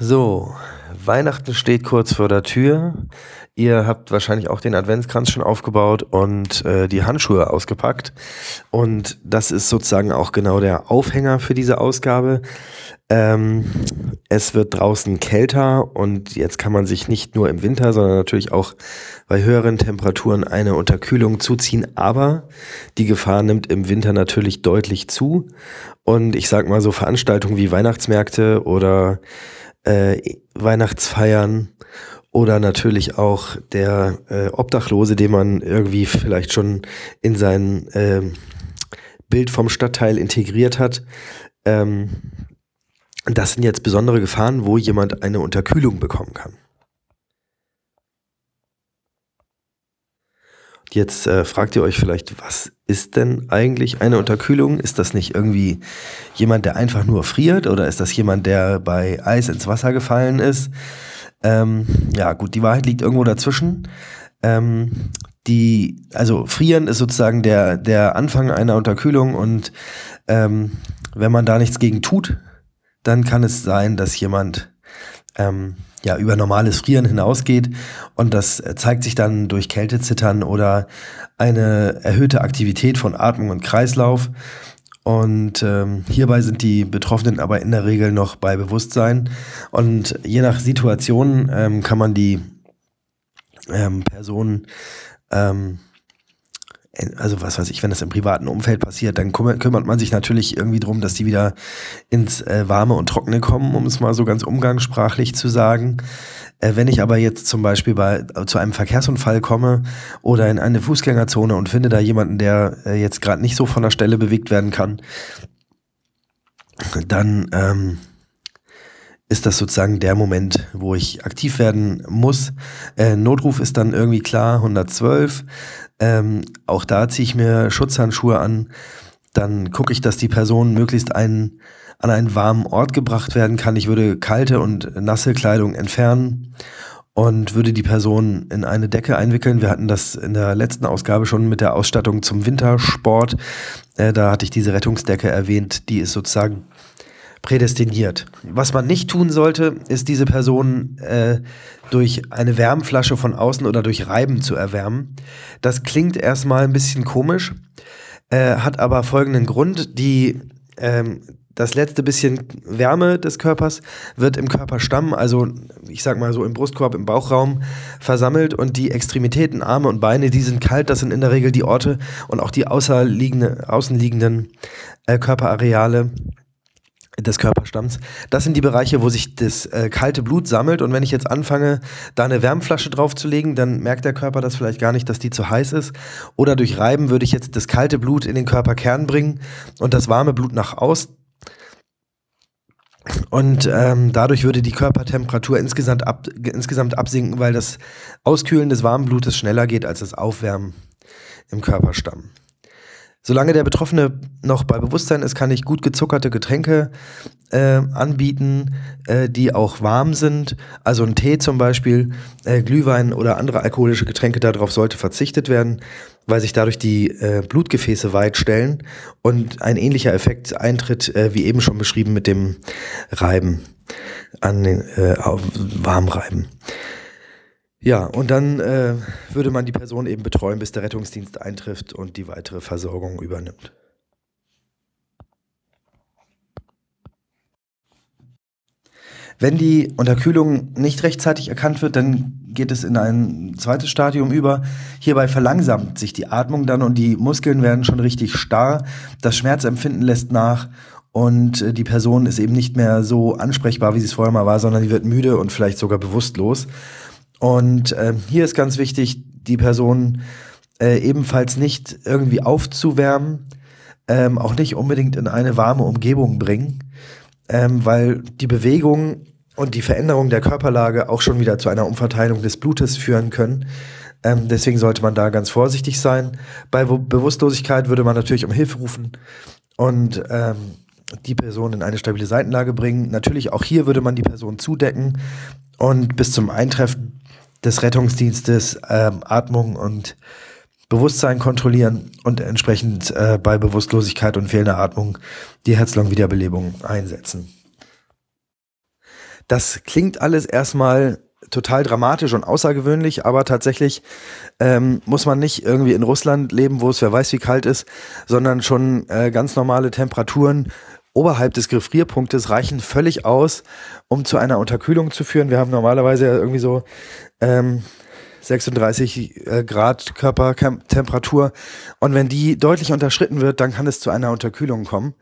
So, Weihnachten steht kurz vor der Tür. Ihr habt wahrscheinlich auch den Adventskranz schon aufgebaut und äh, die Handschuhe ausgepackt. Und das ist sozusagen auch genau der Aufhänger für diese Ausgabe. Ähm, es wird draußen kälter und jetzt kann man sich nicht nur im Winter, sondern natürlich auch bei höheren Temperaturen eine Unterkühlung zuziehen. Aber die Gefahr nimmt im Winter natürlich deutlich zu. Und ich sag mal so Veranstaltungen wie Weihnachtsmärkte oder äh, Weihnachtsfeiern oder natürlich auch der äh, Obdachlose, den man irgendwie vielleicht schon in sein äh, Bild vom Stadtteil integriert hat. Ähm, das sind jetzt besondere Gefahren, wo jemand eine Unterkühlung bekommen kann. Jetzt äh, fragt ihr euch vielleicht, was ist denn eigentlich eine Unterkühlung? Ist das nicht irgendwie jemand, der einfach nur friert oder ist das jemand, der bei Eis ins Wasser gefallen ist? Ähm, ja, gut, die Wahrheit liegt irgendwo dazwischen. Ähm, die, also frieren ist sozusagen der, der Anfang einer Unterkühlung und ähm, wenn man da nichts gegen tut, dann kann es sein, dass jemand ähm, ja, über normales Frieren hinausgeht. Und das zeigt sich dann durch Kältezittern oder eine erhöhte Aktivität von Atmung und Kreislauf. Und ähm, hierbei sind die Betroffenen aber in der Regel noch bei Bewusstsein. Und je nach Situation ähm, kann man die ähm, Person ähm, also was weiß ich, wenn das im privaten Umfeld passiert, dann kümmert, man sich natürlich irgendwie drum, dass die wieder ins äh, Warme und Trockene kommen, um es mal so ganz umgangssprachlich zu sagen. Äh, wenn ich aber jetzt zum Beispiel bei, zu einem Verkehrsunfall komme oder in eine Fußgängerzone und finde da jemanden, der äh, jetzt gerade nicht so von der Stelle bewegt werden kann, dann ähm, ist das sozusagen der Moment, wo ich aktiv werden muss. Äh, Notruf ist dann irgendwie klar, 112. Ähm, auch da ziehe ich mir Schutzhandschuhe an. Dann gucke ich, dass die Person möglichst einen, an einen warmen Ort gebracht werden kann. Ich würde kalte und nasse Kleidung entfernen und würde die Person in eine Decke einwickeln. Wir hatten das in der letzten Ausgabe schon mit der Ausstattung zum Wintersport. Äh, da hatte ich diese Rettungsdecke erwähnt. Die ist sozusagen prädestiniert. Was man nicht tun sollte, ist diese Person äh, durch eine Wärmflasche von außen oder durch Reiben zu erwärmen. Das klingt erstmal ein bisschen komisch, äh, hat aber folgenden Grund. Die, ähm, das letzte bisschen Wärme des Körpers wird im Körperstamm, also ich sag mal so im Brustkorb, im Bauchraum versammelt und die Extremitäten, Arme und Beine, die sind kalt. Das sind in der Regel die Orte und auch die außenliegenden äh, Körperareale des Körperstamms. Das sind die Bereiche, wo sich das äh, kalte Blut sammelt. Und wenn ich jetzt anfange, da eine Wärmflasche draufzulegen, dann merkt der Körper das vielleicht gar nicht, dass die zu heiß ist. Oder durch Reiben würde ich jetzt das kalte Blut in den Körperkern bringen und das warme Blut nach außen. Und ähm, dadurch würde die Körpertemperatur insgesamt, ab, insgesamt absinken, weil das Auskühlen des warmen Blutes schneller geht als das Aufwärmen im Körperstamm. Solange der Betroffene noch bei Bewusstsein ist, kann ich gut gezuckerte Getränke äh, anbieten, äh, die auch warm sind. Also ein Tee zum Beispiel, äh, Glühwein oder andere alkoholische Getränke, darauf sollte verzichtet werden, weil sich dadurch die äh, Blutgefäße weit stellen und ein ähnlicher Effekt eintritt, äh, wie eben schon beschrieben mit dem Reiben an den äh, Warmreiben. Ja, und dann äh, würde man die Person eben betreuen, bis der Rettungsdienst eintrifft und die weitere Versorgung übernimmt. Wenn die Unterkühlung nicht rechtzeitig erkannt wird, dann geht es in ein zweites Stadium über. Hierbei verlangsamt sich die Atmung dann und die Muskeln werden schon richtig starr. Das Schmerzempfinden lässt nach und äh, die Person ist eben nicht mehr so ansprechbar, wie sie es vorher mal war, sondern die wird müde und vielleicht sogar bewusstlos. Und äh, hier ist ganz wichtig, die Person äh, ebenfalls nicht irgendwie aufzuwärmen, ähm, auch nicht unbedingt in eine warme Umgebung bringen, ähm, weil die Bewegung und die Veränderung der Körperlage auch schon wieder zu einer Umverteilung des Blutes führen können. Ähm, deswegen sollte man da ganz vorsichtig sein. Bei Bewusstlosigkeit würde man natürlich um Hilfe rufen und ähm, die Person in eine stabile Seitenlage bringen. Natürlich auch hier würde man die Person zudecken und bis zum Eintreffen des Rettungsdienstes ähm, Atmung und Bewusstsein kontrollieren und entsprechend äh, bei Bewusstlosigkeit und fehlender Atmung die Herzlong-Wiederbelebung einsetzen. Das klingt alles erstmal total dramatisch und außergewöhnlich, aber tatsächlich ähm, muss man nicht irgendwie in Russland leben, wo es wer weiß wie kalt ist, sondern schon äh, ganz normale Temperaturen oberhalb des Gefrierpunktes reichen völlig aus, um zu einer Unterkühlung zu führen. Wir haben normalerweise irgendwie so ähm, 36 äh, Grad Körpertemperatur und wenn die deutlich unterschritten wird, dann kann es zu einer Unterkühlung kommen.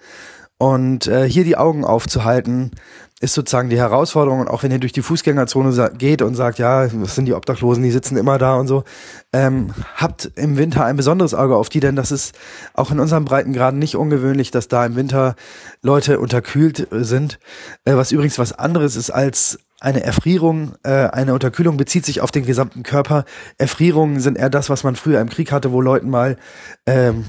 Und äh, hier die Augen aufzuhalten, ist sozusagen die Herausforderung. Und auch wenn ihr durch die Fußgängerzone geht und sagt, ja, das sind die Obdachlosen, die sitzen immer da und so, ähm, habt im Winter ein besonderes Auge auf die, denn das ist auch in unserem Breitengraden nicht ungewöhnlich, dass da im Winter Leute unterkühlt sind. Äh, was übrigens was anderes ist als eine Erfrierung, äh, eine Unterkühlung bezieht sich auf den gesamten Körper. Erfrierungen sind eher das, was man früher im Krieg hatte, wo Leuten mal ähm,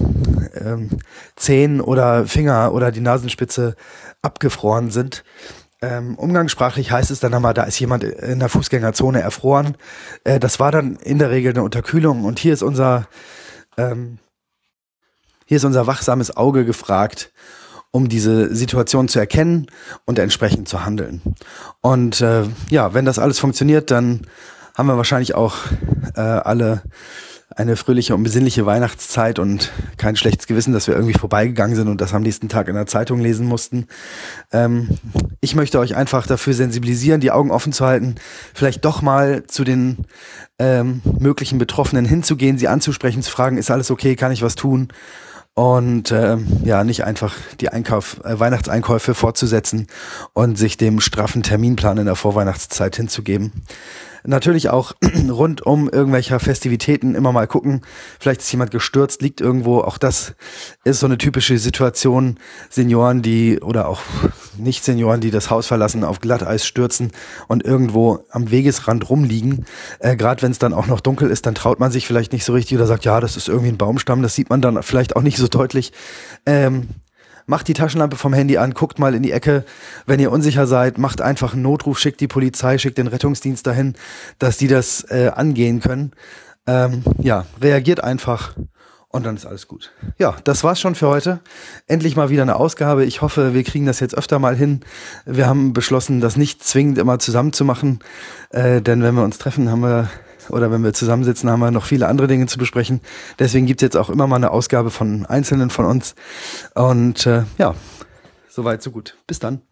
ähm, Zehen oder Finger oder die Nasenspitze abgefroren sind. Ähm, umgangssprachlich heißt es dann einmal, da ist jemand in der Fußgängerzone erfroren. Äh, das war dann in der Regel eine Unterkühlung und hier ist unser ähm, hier ist unser wachsames Auge gefragt, um diese Situation zu erkennen und entsprechend zu handeln. Und äh, ja, wenn das alles funktioniert, dann haben wir wahrscheinlich auch äh, alle eine fröhliche und besinnliche Weihnachtszeit und kein schlechtes Gewissen, dass wir irgendwie vorbeigegangen sind und das am nächsten Tag in der Zeitung lesen mussten. Ähm, ich möchte euch einfach dafür sensibilisieren, die Augen offen zu halten, vielleicht doch mal zu den ähm, möglichen Betroffenen hinzugehen, sie anzusprechen, zu fragen, ist alles okay, kann ich was tun? Und ähm, ja, nicht einfach die Einkauf, äh, Weihnachtseinkäufe fortzusetzen und sich dem straffen Terminplan in der Vorweihnachtszeit hinzugeben natürlich auch rund um irgendwelcher Festivitäten immer mal gucken. Vielleicht ist jemand gestürzt, liegt irgendwo. Auch das ist so eine typische Situation. Senioren, die oder auch Nicht-Senioren, die das Haus verlassen, auf Glatteis stürzen und irgendwo am Wegesrand rumliegen. Äh, Gerade wenn es dann auch noch dunkel ist, dann traut man sich vielleicht nicht so richtig oder sagt, ja, das ist irgendwie ein Baumstamm. Das sieht man dann vielleicht auch nicht so deutlich. Ähm, macht die Taschenlampe vom Handy an, guckt mal in die Ecke. Wenn ihr unsicher seid, macht einfach einen Notruf, schickt die Polizei, schickt den Rettungsdienst dahin, dass die das äh, angehen können. Ähm, ja, reagiert einfach und dann ist alles gut. Ja, das war's schon für heute. Endlich mal wieder eine Ausgabe. Ich hoffe, wir kriegen das jetzt öfter mal hin. Wir haben beschlossen, das nicht zwingend immer zusammen zu machen, äh, denn wenn wir uns treffen, haben wir oder wenn wir zusammensitzen, haben wir noch viele andere Dinge zu besprechen. Deswegen gibt es jetzt auch immer mal eine Ausgabe von Einzelnen von uns. Und äh, ja, soweit, so gut. Bis dann.